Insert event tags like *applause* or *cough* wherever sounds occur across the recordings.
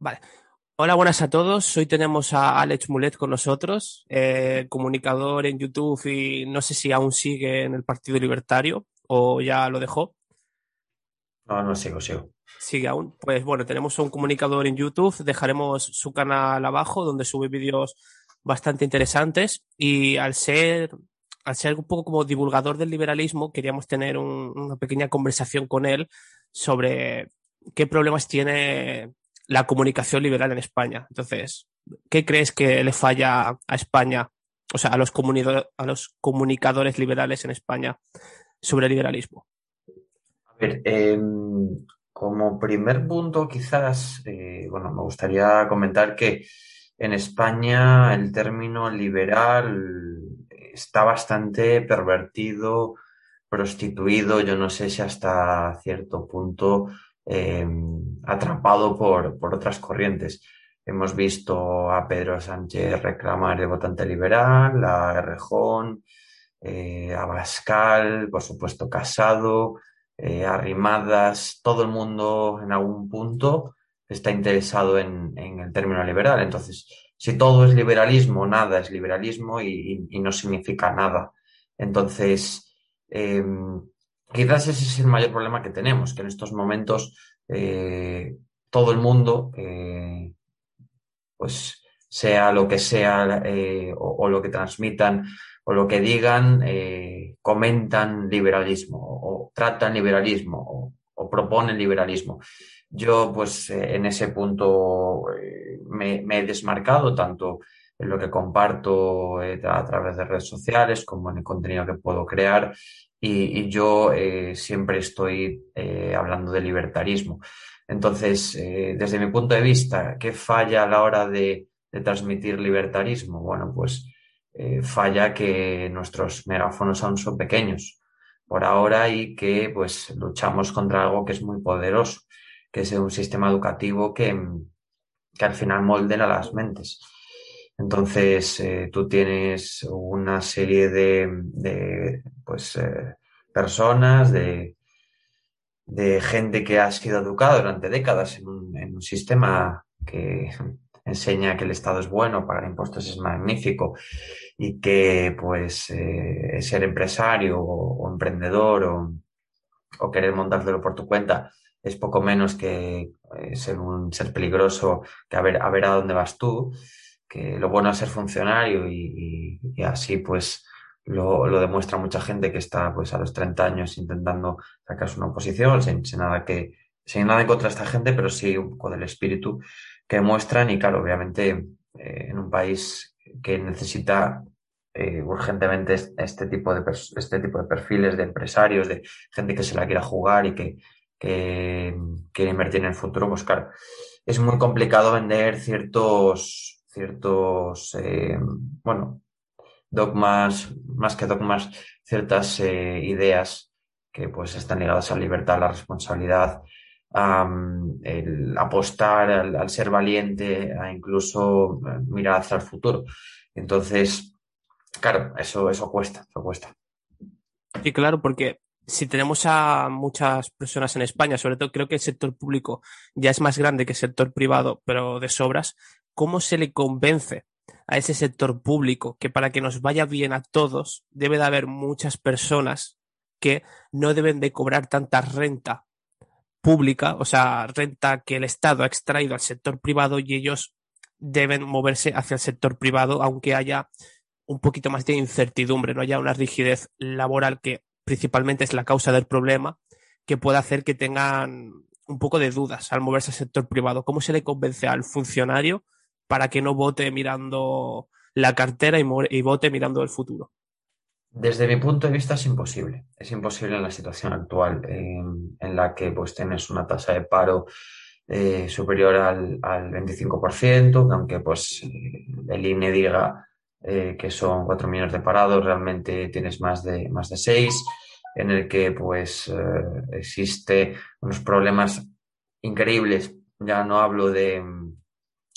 Vale. Hola, buenas a todos. Hoy tenemos a Alex Mulet con nosotros, eh, comunicador en YouTube y no sé si aún sigue en el Partido Libertario o ya lo dejó. No, no sigo, sigo. Sigue aún. Pues bueno, tenemos un comunicador en YouTube, dejaremos su canal abajo donde sube vídeos bastante interesantes y al ser, al ser un poco como divulgador del liberalismo, queríamos tener un, una pequeña conversación con él sobre qué problemas tiene la comunicación liberal en España. Entonces, ¿qué crees que le falla a España, o sea, a los, comunicadores liberales en España sobre el liberalismo? A ver, eh, como primer punto, quizás, eh, bueno, me gustaría comentar que en España el término liberal está bastante pervertido, prostituido, yo no sé si hasta cierto punto eh, atrapado por, por, otras corrientes. Hemos visto a Pedro Sánchez reclamar el votante liberal, a Rejón, eh, a Bascal, por supuesto Casado, eh, arrimadas, todo el mundo en algún punto está interesado en, en, el término liberal. Entonces, si todo es liberalismo, nada es liberalismo y, no significa nada. Entonces, eh, quizás ese es el mayor problema que tenemos, que en estos momentos eh, todo el mundo, eh, pues sea lo que sea eh, o, lo que transmitan o lo que digan, comentan liberalismo o, tratan liberalismo o, o, proponen liberalismo. Yo, pues, en ese punto me, he desmarcado tanto en lo que comparto a través de redes sociales como en el contenido que puedo crear y, yo siempre estoy hablando de libertarismo. Entonces, desde mi punto de vista, ¿qué falla a la hora de, transmitir libertarismo? Bueno, pues eh, falla que nuestros megáfonos aún son pequeños por ahora y que pues luchamos contra algo que es muy poderoso, que es un sistema educativo que, que al final moldena las mentes. Entonces, eh, tú tienes una serie de, pues, eh, personas, de, de, gente que ha sido educada durante décadas en un, sistema que *laughs* enseña que el Estado es bueno, pagar impuestos es magnífico y que pues eh, ser empresario o, emprendedor o, querer montártelo por tu cuenta es poco menos que ser un ser peligroso, que a ver, a ver a dónde vas tú, que lo bueno es ser funcionario y, y, y así pues lo, lo, demuestra mucha gente que está pues a los 30 años intentando sacarse una oposición sin, sin nada que sin nada en contra esta gente, pero sí un poco del espíritu que muestran. Y claro, obviamente eh, en un país que necesita eh, urgentemente este tipo, de este tipo de perfiles de empresarios, de gente que se la quiera jugar y que, que quiere invertir en el futuro, pues claro, es muy complicado vender ciertos, ciertos, eh, bueno, dogmas, más que dogmas, ciertas eh, ideas que pues están ligadas a la libertad, a la responsabilidad, um, el apostar al, al, ser valiente, a incluso eh, mirar hacia el futuro. Entonces, claro, eso, eso cuesta, eso cuesta. Sí, claro, porque si tenemos a muchas personas en España, sobre todo creo que el sector público ya es más grande que el sector privado, pero de sobras, ¿cómo se le convence a ese sector público que para que nos vaya bien a todos debe de haber muchas personas que no deben de cobrar tanta renta pública, o sea, renta que el Estado ha extraído al sector privado y ellos deben moverse hacia el sector privado, aunque haya un poquito más de incertidumbre, no haya una rigidez laboral que principalmente es la causa del problema, que pueda hacer que tengan un poco de dudas al moverse al sector privado. ¿Cómo se le convence al funcionario para que no vote mirando la cartera y, y vote mirando el futuro? Desde mi punto de vista es imposible. Es imposible en la situación actual en, la que pues tienes una tasa de paro eh, superior al, al 25%, aunque pues el INE diga eh, que son 4 millones de parados, realmente tienes más de, más de 6, en el que pues eh, existe unos problemas increíbles. Ya no hablo de,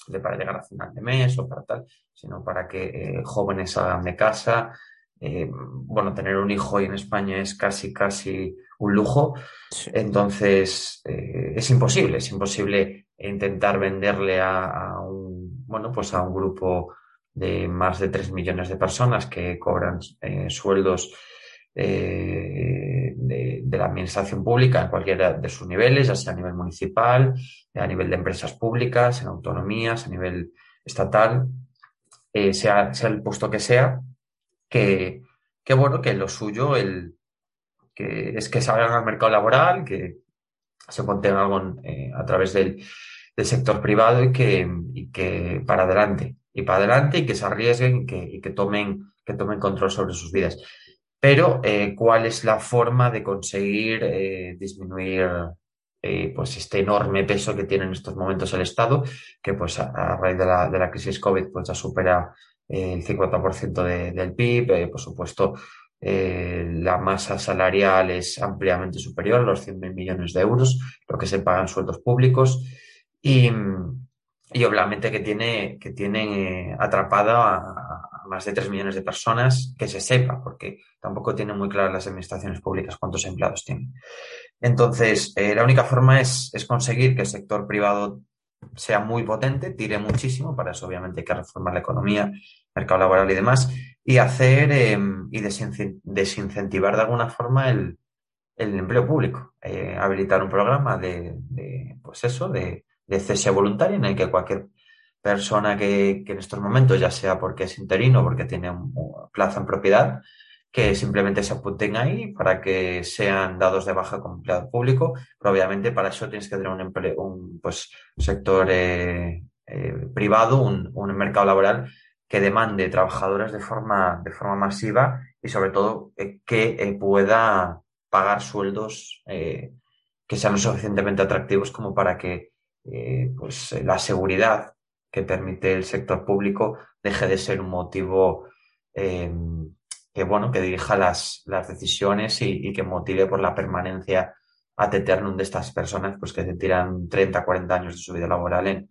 de, para llegar a final de mes o para tal, sino para que eh, jóvenes salgan de casa, eh, bueno, tener un hijo hoy en España es casi, casi un lujo. Sí. Entonces, eh, es imposible, es imposible intentar venderle a, un, bueno, pues a un grupo de más de 3 millones de personas que cobran sueldos eh, de, la administración pública en cualquiera de sus niveles, ya sea a nivel municipal, a nivel de empresas públicas, en autonomías, a nivel estatal, eh, sea, sea, el puesto que sea, que, que, bueno, que lo suyo el, que es que salgan al mercado laboral, que se ponten algo a través del, del sector privado y que, y que para adelante, y para adelante y que se arriesguen y que, y que, tomen, que tomen control sobre sus vidas. Pero, eh, ¿cuál es la forma de conseguir eh, disminuir eh, pues este enorme peso que tiene en estos momentos el Estado, que pues a, raíz de la, de crisis COVID pues ya supera el 50% de, del PIB, por supuesto la masa salarial es ampliamente superior a los 100.000 millones de euros, lo que se pagan sueldos públicos y, obviamente que tiene, que tiene atrapado a, más de 3 millones de personas que se sepa, porque tampoco tienen muy claras las administraciones públicas cuántos empleados tienen. Entonces, eh, la única forma es, es, conseguir que el sector privado sea muy potente, tire muchísimo, para eso obviamente hay que reformar la economía, mercado laboral y demás, y hacer eh, y desincentivar de alguna forma el, el empleo público. Eh, habilitar un programa de, de, pues eso, de, de cese voluntaria en el que cualquier persona que, en estos momentos, ya sea porque es interino o porque tiene un, plazo en propiedad, que simplemente se apunten ahí para que sean dados de baja como empleado público, pero obviamente para eso tienes que tener un, empleo, un pues, sector eh, eh, privado, un, un, mercado laboral que demande trabajadores de forma, de forma masiva y sobre todo eh, que pueda pagar sueldos que sean lo suficientemente atractivos como para que pues, la seguridad que permite el sector público deje de ser un motivo eh, que, bueno, que dirija las, las decisiones y, que motive por la permanencia ad eternum de estas personas pues que se tiran 30, 40 años de su vida laboral en,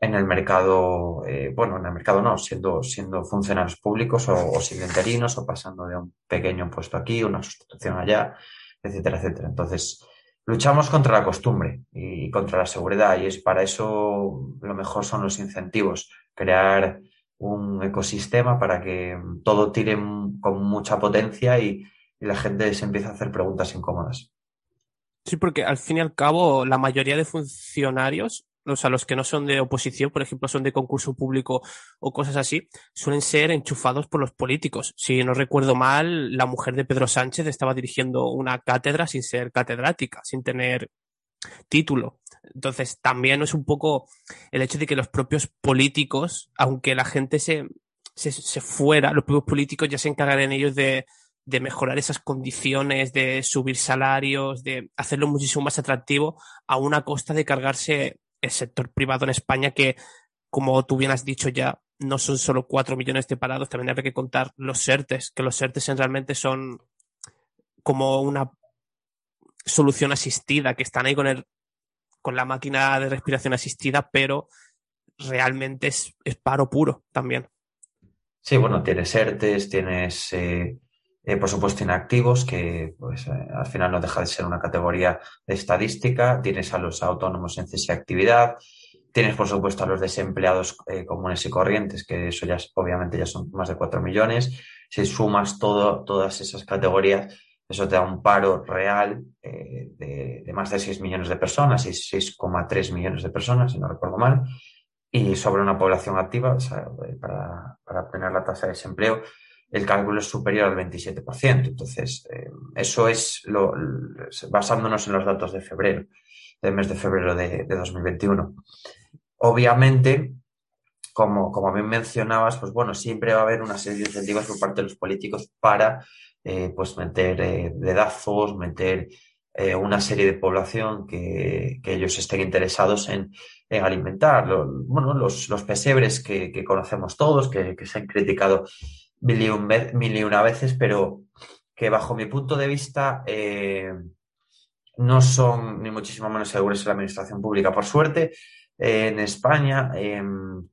en el mercado, eh, bueno, en el mercado no, siendo, siendo funcionarios públicos o, o siendo interinos o pasando de un pequeño puesto aquí, una sustitución allá, etcétera, etcétera. Entonces, luchamos contra la costumbre y contra la seguridad y es para eso lo mejor son los incentivos, crear un ecosistema para que todo tire con mucha potencia y, la gente se empiece a hacer preguntas incómodas. Sí, porque al fin y al cabo la mayoría de funcionarios o sea, los que no son de oposición, por ejemplo, son de concurso público o cosas así, suelen ser enchufados por los políticos. Si no recuerdo mal, la mujer de Pedro Sánchez estaba dirigiendo una cátedra sin ser catedrática, sin tener título. Entonces, también es un poco el hecho de que los propios políticos, aunque la gente se, se, se fuera, los propios políticos ya se encargarían ellos de, de mejorar esas condiciones, de subir salarios, de hacerlo muchísimo más atractivo a una costa de cargarse el sector privado en España que, como tú bien has dicho ya, no son solo cuatro millones de parados, también hay que contar los SERTES, que los SERTES realmente son como una solución asistida, que están ahí con el, con la máquina de respiración asistida, pero realmente es, paro puro también. Sí, bueno, tienes ERTES, tienes eh, eh, por supuesto, inactivos, que pues, eh, al final no deja de ser una categoría de estadística. Tienes a los autónomos en cese actividad. Tienes, por supuesto, a los desempleados eh, comunes y corrientes, que eso ya obviamente ya son más de 4 millones. Si sumas todo, todas esas categorías, eso te da un paro real de, de, más de 6 millones de personas, y 6,3 millones de personas, si no recuerdo mal. Y sobre una población activa, para, para la tasa de desempleo, el cálculo es superior al 27%. Entonces, eh, eso es lo, basándonos en los datos de febrero, del mes de febrero de, 2021. Obviamente, como, como bien mencionabas, pues bueno, siempre va a haber una serie de incentivos por parte de los políticos para eh, pues meter eh, dedazos, meter una serie de población que, ellos estén interesados en, alimentar. bueno, los, los pesebres que, conocemos todos, que, que se han criticado mil y, una veces, pero que bajo mi punto de vista eh, no son ni muchísimo menos seguros en la administración pública. Por suerte, en España, em,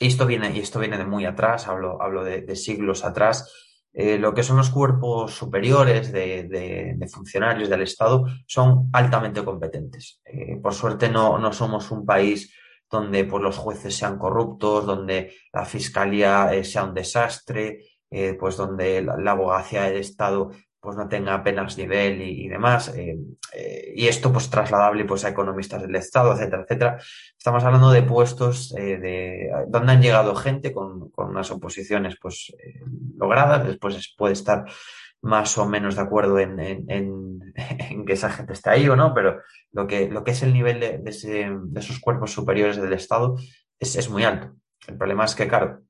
y esto viene, y esto viene de muy atrás, hablo, hablo de, siglos atrás, eh, lo que son los cuerpos superiores de, funcionarios del Estado son altamente competentes. Eh, por suerte no, no, somos un país donde pues, los jueces sean corruptos, donde la fiscalía eh, sea un desastre, pues donde la, abogacía del Estado pues no tenga apenas nivel y, demás. Eh, eh, y esto pues trasladable pues a economistas del Estado, etcétera, etcétera. Estamos hablando de puestos eh, de donde han llegado gente con, unas oposiciones pues logradas, después puede estar más o menos de acuerdo en, *laughs* que esa gente está ahí o no, pero lo que, lo que es el nivel de, esos cuerpos superiores del Estado es, es, muy alto. El problema es que, claro,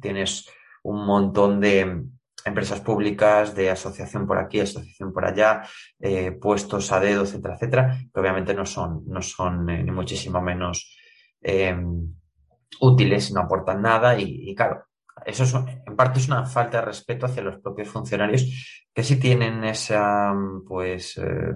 tienes un montón de, empresas públicas, de asociación por aquí, asociación por allá, eh, puestos a dedo, etcétera, etcétera, que obviamente no son, no son eh, ni muchísimo menos útiles, no aportan nada y, claro, eso es, en parte es una falta de respeto hacia los propios funcionarios que sí tienen esa, pues, eh,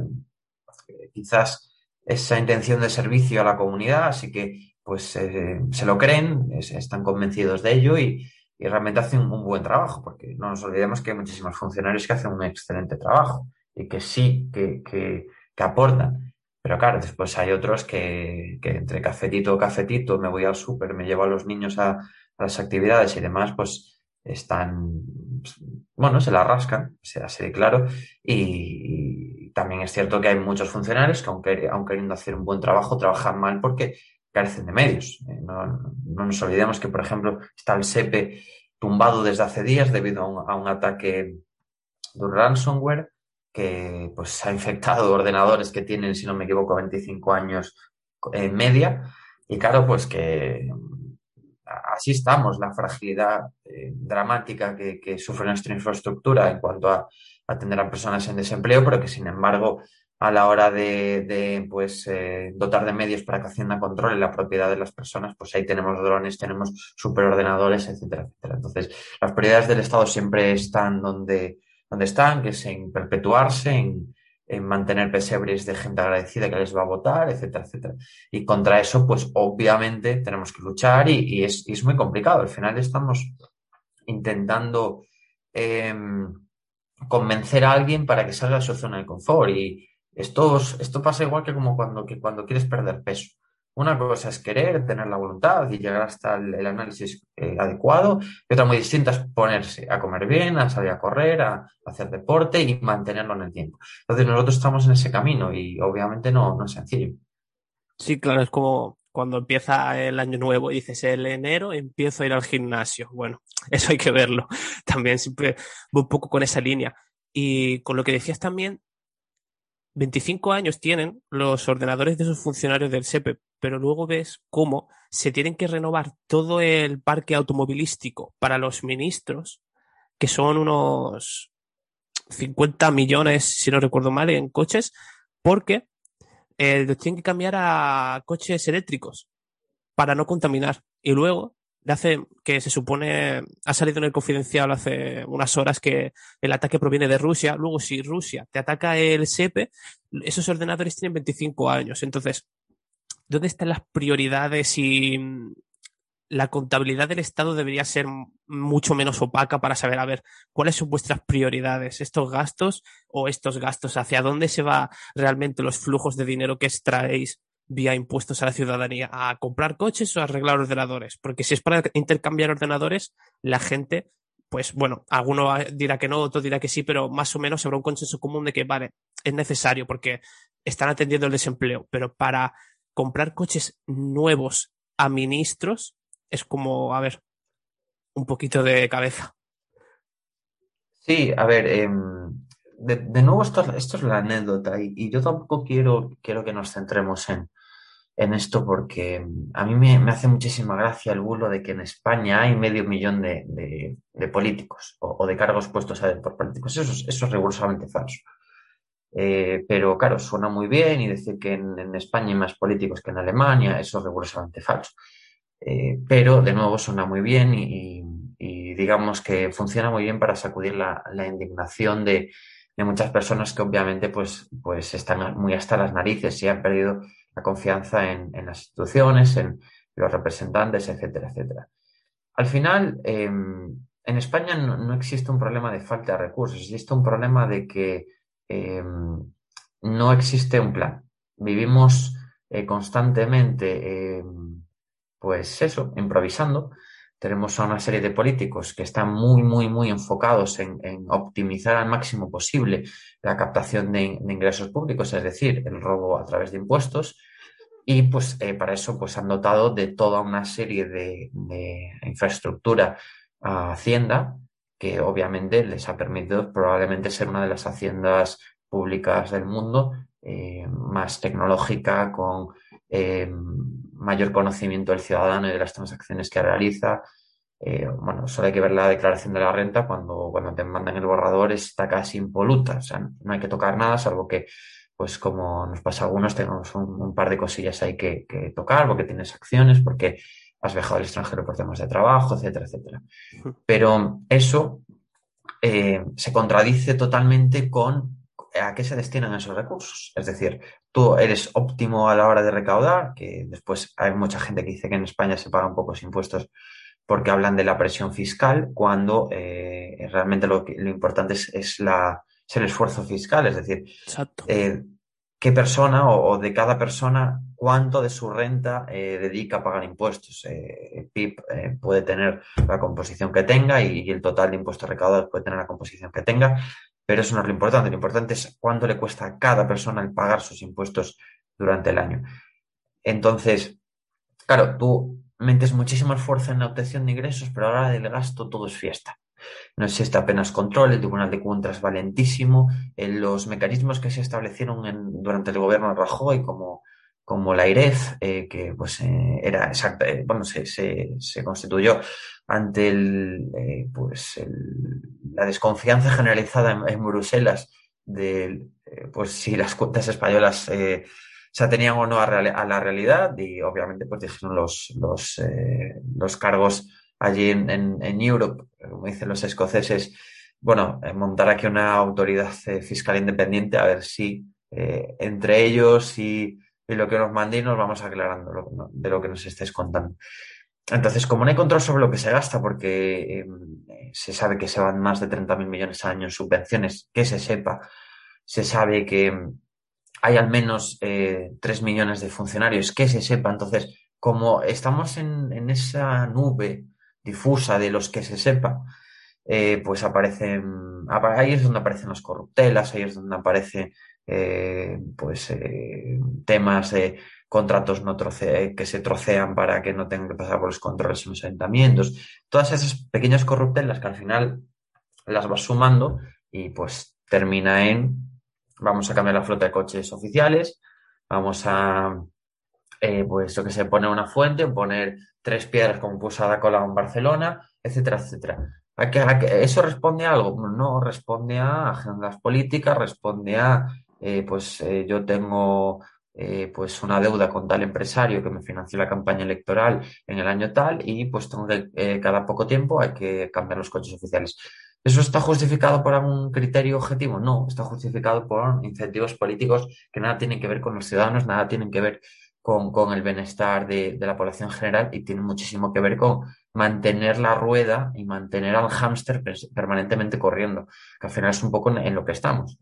quizás esa intención de servicio a la comunidad, así que pues se lo creen, están convencidos de ello y, y realmente hacen un, buen trabajo, porque no nos olvidemos que hay muchísimos funcionarios que hacen un excelente trabajo y que sí, que, que, aportan. Pero claro, después hay otros que, que entre cafetito o cafetito, me voy al súper, me llevo a los niños a, las actividades y demás, pues están, bueno, se la rascan, sea así claro. Y, también es cierto que hay muchos funcionarios que aunque, aunque queriendo hacer un buen trabajo, trabajan mal porque carecen de medios. Eh, no, nos olvidemos que, por ejemplo, está el SEPE tumbado desde hace días debido a un, ataque de ransomware que pues, ha infectado ordenadores que tienen, si no me equivoco, 25 años en media. Y claro, pues que así estamos, la fragilidad eh, dramática que, sufre nuestra infraestructura en cuanto a atender a personas en desempleo, pero que sin embargo a la hora de, pues, eh, dotar de medios para que Hacienda controle la propiedad de las personas, pues ahí tenemos drones, tenemos superordenadores, etcétera, etcétera. Entonces, las prioridades del Estado siempre están donde, donde están, que es en perpetuarse, en, mantener pesebres de gente agradecida que les va a votar, etcétera, etcétera. Y contra eso, pues obviamente tenemos que luchar y, es, es, muy complicado. Al final estamos intentando em, convencer a alguien para que salga de su zona de confort y, esto, esto pasa igual que como cuando, que cuando quieres perder peso. Una cosa es querer, tener la voluntad y llegar hasta el, análisis eh, adecuado, y otra muy distinta es ponerse a comer bien, a salir a correr, a, hacer deporte y mantenerlo en el tiempo. Entonces nosotros estamos en ese camino y obviamente no, no es sencillo. Sí, claro, es como cuando empieza el año nuevo y dices el enero empiezo a ir al gimnasio. Bueno, *laughs* eso hay que verlo. También siempre voy un poco con esa línea. Y con lo que decías también 25 años tienen los ordenadores de esos funcionarios del SEPE, pero luego ves cómo se tienen que renovar todo el parque automovilístico para los ministros, que son unos 50 millones, si no recuerdo mal, en coches, porque eh, los tienen que cambiar a coches eléctricos para no contaminar. Y luego de hace que se supone ha salido en el confidencial hace unas horas que el ataque proviene de Rusia. Luego, si Rusia te ataca el SEPE, esos ordenadores tienen 25 años. Entonces, ¿dónde están las prioridades y mm, la contabilidad del Estado debería ser mucho menos opaca para saber, a ver, cuáles son vuestras prioridades, estos gastos o estos gastos, hacia dónde se va realmente los flujos de dinero que extraéis vía impuestos a la ciudadanía a comprar coches o a arreglar ordenadores. Porque si es para intercambiar ordenadores, la gente, pues bueno, alguno dirá que no, otro dirá que sí, pero más o menos habrá un consenso común de que, vale, es necesario porque están atendiendo el desempleo. Pero para comprar coches nuevos a ministros es como, a ver, un poquito de cabeza. Sí, a ver, em, de, nuevo esto, esto, es la anécdota y, yo tampoco quiero, quiero que nos centremos en, en esto porque a mí me, hace muchísima gracia el bulo de que en España hay medio millón de, políticos o, de cargos puestos a por políticos. Eso es, eso es rigurosamente falso. Eh, pero claro, suena muy bien y decir que en, España hay más políticos que en Alemania, eso es rigurosamente falso. Eh, pero de nuevo suena muy bien y, digamos que funciona muy bien para sacudir la, indignación de, muchas personas que obviamente pues, pues están muy hasta las narices y han perdido la confianza en, las instituciones, en los representantes, etcétera, etcétera. Al final, em, en España no, existe un problema de falta de recursos, existe un problema de que em, no existe un plan. Vivimos eh, constantemente, em, pues eso, improvisando. Tenemos a una serie de políticos que están muy, muy, muy enfocados en, optimizar al máximo posible la captación de, ingresos públicos, es decir, el robo a través de impuestos. Y pues eh, para eso pues han dotado de toda una serie de, de infraestructura a Hacienda, que obviamente les ha permitido probablemente ser una de las haciendas públicas del mundo eh, más tecnológica, con eh, mayor conocimiento del ciudadano y de las transacciones que realiza. Eh, bueno, solo hay que ver la declaración de la renta cuando, cuando te mandan el borrador, está casi impoluta, o sea, no hay que tocar nada, salvo que, pues como nos pasa a algunos, tenemos un, par de cosillas ahí que, que tocar, porque tienes acciones, porque has viajado al extranjero por temas de trabajo, etcétera, etcétera. Pero eso eh, se contradice totalmente con a qué se destinan esos recursos. Es decir, tú eres óptimo a la hora de recaudar, que después hay mucha gente que dice que en España se pagan pocos impuestos porque hablan de la presión fiscal, cuando eh, realmente lo, lo importante es, la, el esfuerzo fiscal. Es decir, eh, qué persona o, de cada persona cuánto de su renta eh, dedica a pagar impuestos. Eh, el PIB eh, puede tener la composición que tenga y, el total de impuestos recaudados puede tener la composición que tenga, pero eso no es lo importante. Lo importante es cuánto le cuesta a cada persona el pagar sus impuestos durante el año. Entonces, claro, tú metes muchísimo esfuerzo en la obtención de ingresos, pero ahora del gasto todo es fiesta no existe apenas control, el Tribunal de Cuentas es valentísimo, los mecanismos que se establecieron durante el gobierno de Rajoy, como, como la IREF, eh, que pues eh, era exacta, eh, bueno, se, se, constituyó ante el, pues la desconfianza generalizada en, Bruselas de pues si las cuentas españolas se atenían o no a, la realidad y obviamente pues dijeron los, los, los cargos allí en, en, Europe, como dicen los escoceses, bueno, eh, montar aquí una autoridad eh, fiscal independiente a ver si eh, entre ellos y, lo que nos mandéis nos vamos aclarando de lo que nos estés contando. Entonces, como no hay control sobre lo que se gasta, porque se sabe que se van más de 30.000 millones al año en subvenciones, que se sepa, se sabe que hay al menos 3 millones de funcionarios, que se sepa. Entonces, como estamos en, en esa nube difusa de los que se sepa, eh, pues aparecen, ahí es donde aparecen las corruptelas, ahí es donde aparecen eh, pues eh, temas de contratos no que se trocean para que no tengan que pasar por los controles en los ayuntamientos, todas esas pequeñas corruptelas que al final las vas sumando y pues termina en vamos a cambiar la flota de coches oficiales, vamos a pues lo que se pone una fuente, poner tres piedras como puso Ada en Barcelona, etcétera, etcétera. ¿A que, ¿Eso responde a algo? No, responde a agendas políticas, responde a, eh, pues eh, yo tengo eh, pues una deuda con tal empresario que me financió la campaña electoral en el año tal y pues tengo que, cada poco tiempo hay que cambiar los coches oficiales. ¿Eso está justificado por algún criterio objetivo? No, está justificado por incentivos políticos que nada tienen que ver con los ciudadanos, nada tienen que ver con, el bienestar de, la población general y tiene muchísimo que ver con mantener la rueda y mantener al hámster permanentemente corriendo, que al final es un poco en, lo que estamos.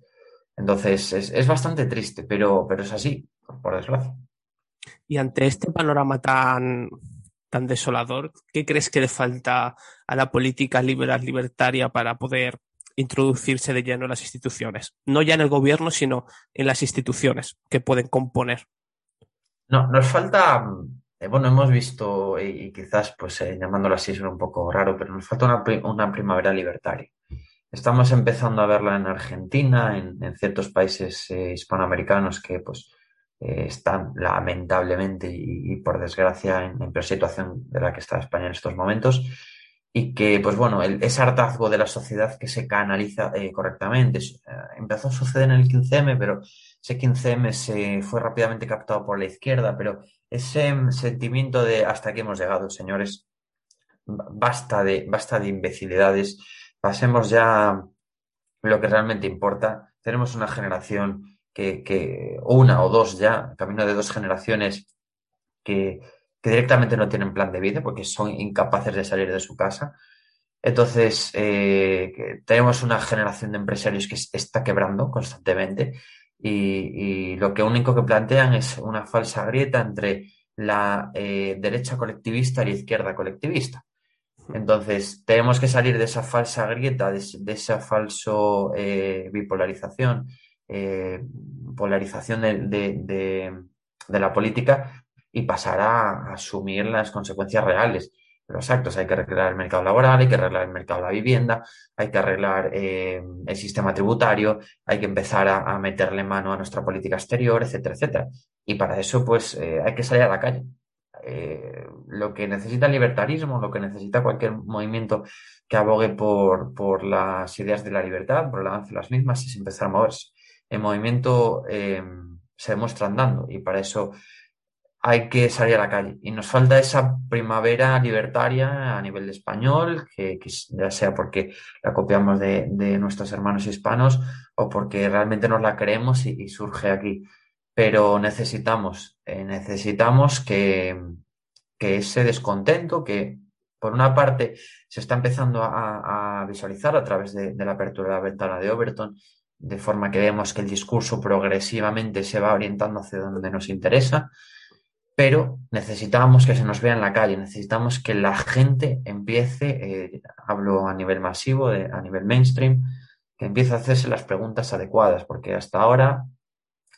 Entonces, es, bastante triste, pero, pero es así, por desgracia. Y ante este panorama tan, tan desolador, ¿qué crees que le falta a la política liberal libertaria para poder introducirse de lleno en las instituciones? No ya en el gobierno, sino en las instituciones que pueden componer. No, nos falta, eh, bueno, hemos visto, y, quizás pues eh, llamándolo así es un poco raro, pero nos falta una, primavera libertaria. Estamos empezando a verla en Argentina, en, ciertos países eh, hispanoamericanos que pues están lamentablemente y, por desgracia en, en, peor situación de la que está España en estos momentos y que, pues bueno, el, ese hartazgo de la sociedad que se canaliza eh, correctamente. Eh, empezó a suceder en el 15M, pero ese 15M se fue rápidamente captado por la izquierda, pero ese sentimiento de hasta aquí hemos llegado, señores, basta de, basta de imbecilidades, pasemos ya lo que realmente importa. Tenemos una generación que, que una o dos ya, camino de dos generaciones que que directamente no tienen plan de vida porque son incapaces de salir de su casa Entonces, eh, tenemos una generación de empresarios que está quebrando constantemente y, lo que único que plantean es una falsa grieta entre la eh, derecha colectivista y la izquierda colectivista. Entonces, tenemos que salir de esa falsa grieta, de, esa falso eh, bipolarización, polarización de, la política y pasar a asumir las consecuencias reales los actos. Hay que arreglar el mercado laboral, hay que arreglar el mercado de la vivienda, hay que arreglar eh, el sistema tributario, hay que empezar a, meterle mano a nuestra política exterior, etcétera, etcétera. Y para eso, pues, eh, hay que salir a la calle. Eh, lo que necesita el libertarismo, lo que necesita cualquier movimiento que abogue por, por las ideas de la libertad, por el avance de las mismas, es empezar a moverse. El movimiento se demuestra andando y para eso hay que salir a la calle. Y nos falta esa primavera libertaria a nivel de español, que, ya sea porque la copiamos de, nuestros hermanos hispanos o porque realmente nos la creemos y, surge aquí. Pero necesitamos, eh, necesitamos que, ese descontento que por una parte se está empezando a, visualizar a través de, de, la apertura de la ventana de Overton, de forma que vemos que el discurso progresivamente se va orientando hacia donde nos interesa, pero necesitamos que se nos vea en la calle, necesitamos que la gente empiece, eh, hablo a nivel masivo, a nivel mainstream, que empiece a hacerse las preguntas adecuadas, porque hasta ahora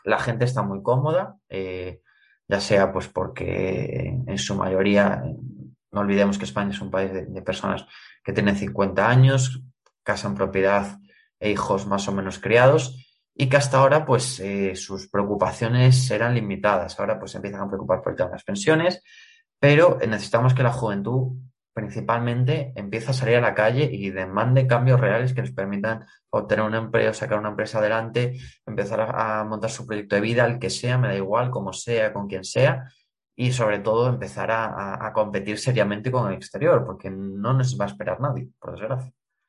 la gente está muy cómoda, eh, ya sea pues porque en su mayoría, no olvidemos que España es un país de, de personas que tienen 50 años, casa en propiedad e hijos más o menos criados, y que hasta ahora pues eh, sus preocupaciones eran limitadas. Ahora pues empiezan a preocupar por el tema de las pensiones, pero necesitamos que la juventud principalmente empiece a salir a la calle y demande cambios reales que les permitan obtener un empleo, sacar una empresa adelante, empezar a, montar su proyecto de vida, el que sea, me da igual, como sea, con quien sea, y sobre todo empezar a, a competir seriamente con el exterior, porque no nos va a esperar nadie, por desgracia.